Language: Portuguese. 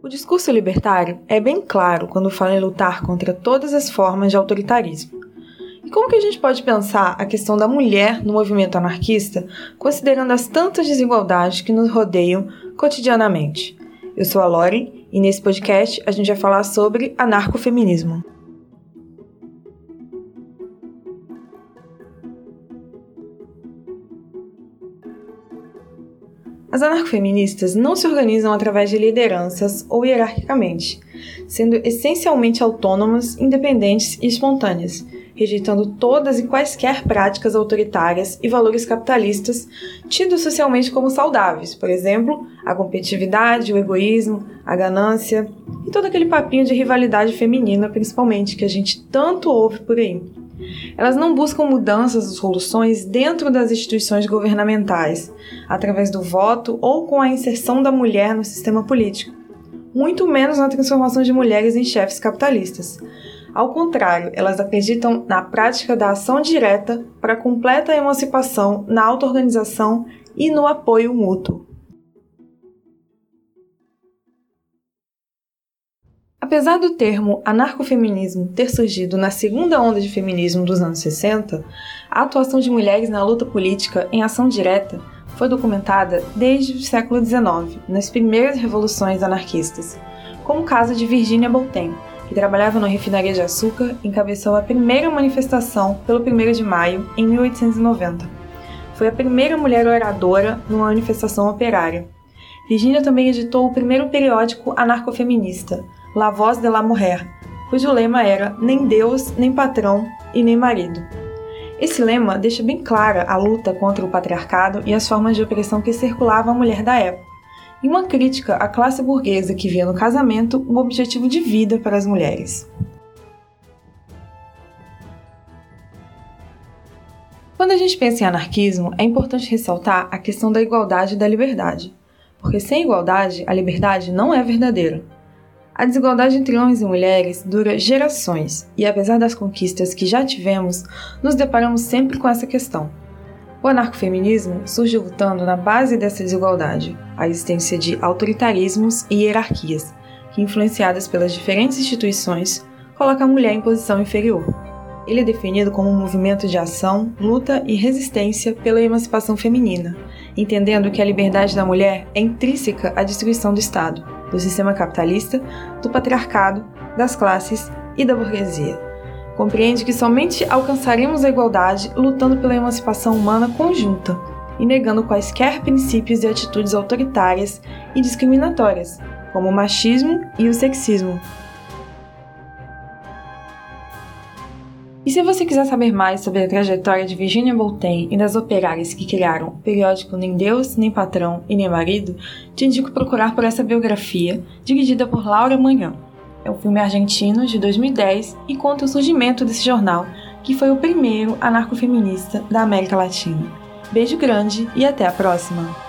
O discurso libertário é bem claro quando fala em lutar contra todas as formas de autoritarismo. E como que a gente pode pensar a questão da mulher no movimento anarquista, considerando as tantas desigualdades que nos rodeiam cotidianamente? Eu sou a Lori e nesse podcast a gente vai falar sobre anarcofeminismo. As anarcofeministas não se organizam através de lideranças ou hierarquicamente, sendo essencialmente autônomas, independentes e espontâneas, rejeitando todas e quaisquer práticas autoritárias e valores capitalistas tidos socialmente como saudáveis, por exemplo, a competitividade, o egoísmo, a ganância e todo aquele papinho de rivalidade feminina, principalmente, que a gente tanto ouve por aí. Elas não buscam mudanças ou soluções dentro das instituições governamentais, através do voto ou com a inserção da mulher no sistema político, muito menos na transformação de mulheres em chefes capitalistas. Ao contrário, elas acreditam na prática da ação direta para completa emancipação na auto-organização e no apoio mútuo. Apesar do termo anarcofeminismo ter surgido na segunda onda de feminismo dos anos 60, a atuação de mulheres na luta política em ação direta foi documentada desde o século XIX, nas primeiras revoluções anarquistas, como o caso de Virginia Bolten, que trabalhava na refinaria de açúcar e encabeçou a primeira manifestação pelo 1 de maio em 1890. Foi a primeira mulher oradora numa manifestação operária. Virginia também editou o primeiro periódico anarcofeminista, La Voz de la Mujer, cujo lema era nem Deus, nem patrão e nem marido. Esse lema deixa bem clara a luta contra o patriarcado e as formas de opressão que circulavam a mulher da época, e uma crítica à classe burguesa que via no casamento um objetivo de vida para as mulheres. Quando a gente pensa em anarquismo, é importante ressaltar a questão da igualdade e da liberdade, porque sem igualdade, a liberdade não é verdadeira. A desigualdade entre homens e mulheres dura gerações, e apesar das conquistas que já tivemos, nos deparamos sempre com essa questão. O anarcofeminismo surge lutando na base dessa desigualdade, a existência de autoritarismos e hierarquias, que, influenciadas pelas diferentes instituições, coloca a mulher em posição inferior. Ele é definido como um movimento de ação, luta e resistência pela emancipação feminina, entendendo que a liberdade da mulher é intrínseca à destruição do Estado do sistema capitalista, do patriarcado, das classes e da burguesia. Compreende que somente alcançaremos a igualdade lutando pela emancipação humana conjunta e negando quaisquer princípios e atitudes autoritárias e discriminatórias, como o machismo e o sexismo, E se você quiser saber mais sobre a trajetória de Virginia Bolten e das operárias que criaram o periódico Nem Deus, Nem Patrão e Nem Marido, te indico procurar por essa biografia, dirigida por Laura Manhã. É um filme argentino de 2010 e conta o surgimento desse jornal, que foi o primeiro anarcofeminista da América Latina. Beijo grande e até a próxima!